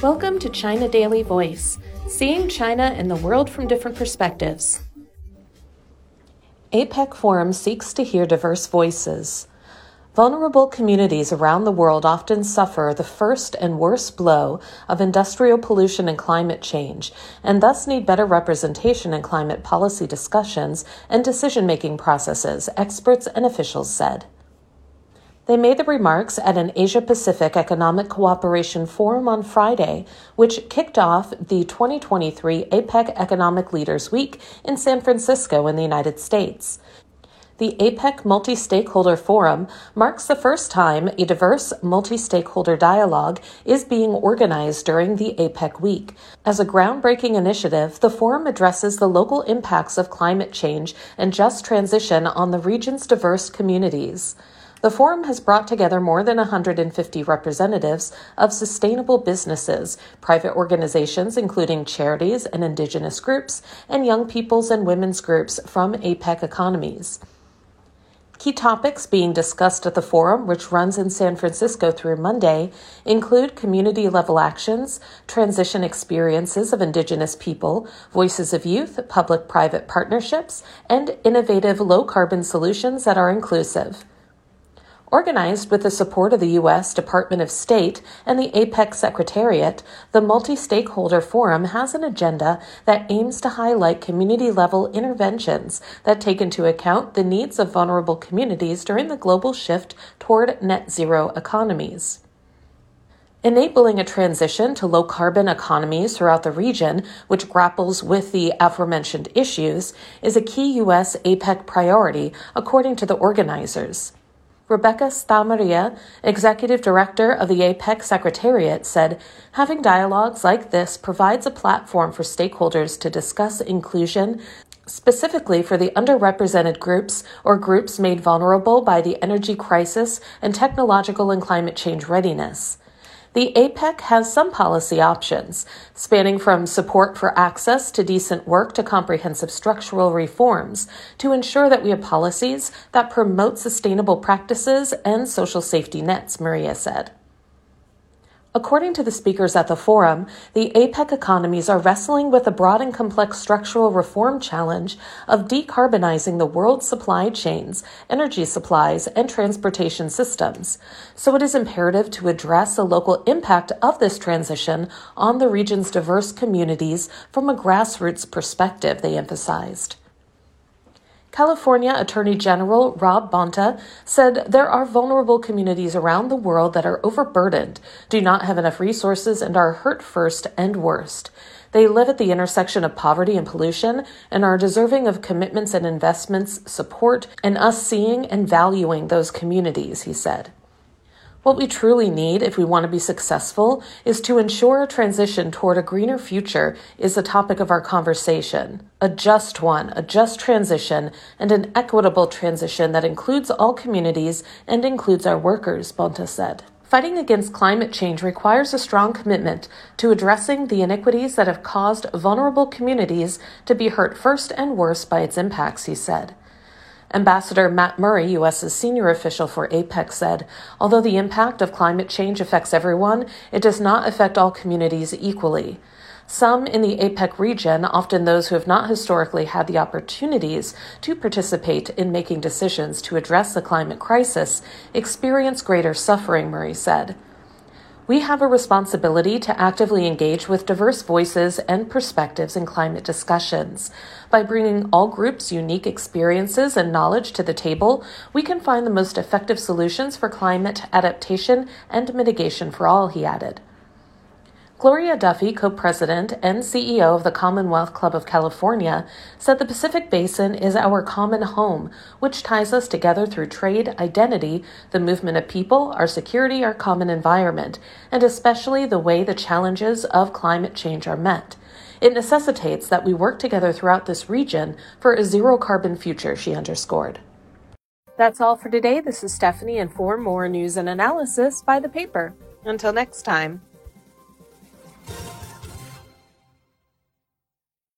Welcome to China Daily Voice, seeing China and the world from different perspectives. APEC Forum seeks to hear diverse voices. Vulnerable communities around the world often suffer the first and worst blow of industrial pollution and climate change, and thus need better representation in climate policy discussions and decision making processes, experts and officials said. They made the remarks at an Asia Pacific Economic Cooperation Forum on Friday, which kicked off the 2023 APEC Economic Leaders Week in San Francisco in the United States. The APEC Multi Stakeholder Forum marks the first time a diverse multi stakeholder dialogue is being organized during the APEC week. As a groundbreaking initiative, the forum addresses the local impacts of climate change and just transition on the region's diverse communities. The forum has brought together more than 150 representatives of sustainable businesses, private organizations, including charities and indigenous groups, and young people's and women's groups from APEC economies. Key topics being discussed at the forum, which runs in San Francisco through Monday, include community level actions, transition experiences of Indigenous people, voices of youth, public private partnerships, and innovative low carbon solutions that are inclusive. Organized with the support of the U.S. Department of State and the APEC Secretariat, the Multi Stakeholder Forum has an agenda that aims to highlight community level interventions that take into account the needs of vulnerable communities during the global shift toward net zero economies. Enabling a transition to low carbon economies throughout the region, which grapples with the aforementioned issues, is a key U.S. APEC priority, according to the organizers. Rebecca Sta Maria, executive director of the APEC Secretariat, said having dialogues like this provides a platform for stakeholders to discuss inclusion, specifically for the underrepresented groups or groups made vulnerable by the energy crisis and technological and climate change readiness. The APEC has some policy options, spanning from support for access to decent work to comprehensive structural reforms, to ensure that we have policies that promote sustainable practices and social safety nets, Maria said. According to the speakers at the forum, the APEC economies are wrestling with a broad and complex structural reform challenge of decarbonizing the world's supply chains, energy supplies, and transportation systems. So it is imperative to address the local impact of this transition on the region's diverse communities from a grassroots perspective, they emphasized. California Attorney General Rob Bonta said there are vulnerable communities around the world that are overburdened, do not have enough resources, and are hurt first and worst. They live at the intersection of poverty and pollution and are deserving of commitments and investments, support, and us seeing and valuing those communities, he said. What we truly need if we want to be successful is to ensure a transition toward a greener future is the topic of our conversation. A just one, a just transition, and an equitable transition that includes all communities and includes our workers, Bonta said. Fighting against climate change requires a strong commitment to addressing the inequities that have caused vulnerable communities to be hurt first and worst by its impacts, he said. Ambassador Matt Murray, U.S.'s senior official for APEC, said Although the impact of climate change affects everyone, it does not affect all communities equally. Some in the APEC region, often those who have not historically had the opportunities to participate in making decisions to address the climate crisis, experience greater suffering, Murray said. We have a responsibility to actively engage with diverse voices and perspectives in climate discussions. By bringing all groups' unique experiences and knowledge to the table, we can find the most effective solutions for climate adaptation and mitigation for all, he added. Gloria Duffy, co president and CEO of the Commonwealth Club of California, said the Pacific Basin is our common home, which ties us together through trade, identity, the movement of people, our security, our common environment, and especially the way the challenges of climate change are met. It necessitates that we work together throughout this region for a zero carbon future, she underscored. That's all for today. This is Stephanie, and for more news and analysis, buy the paper. Until next time.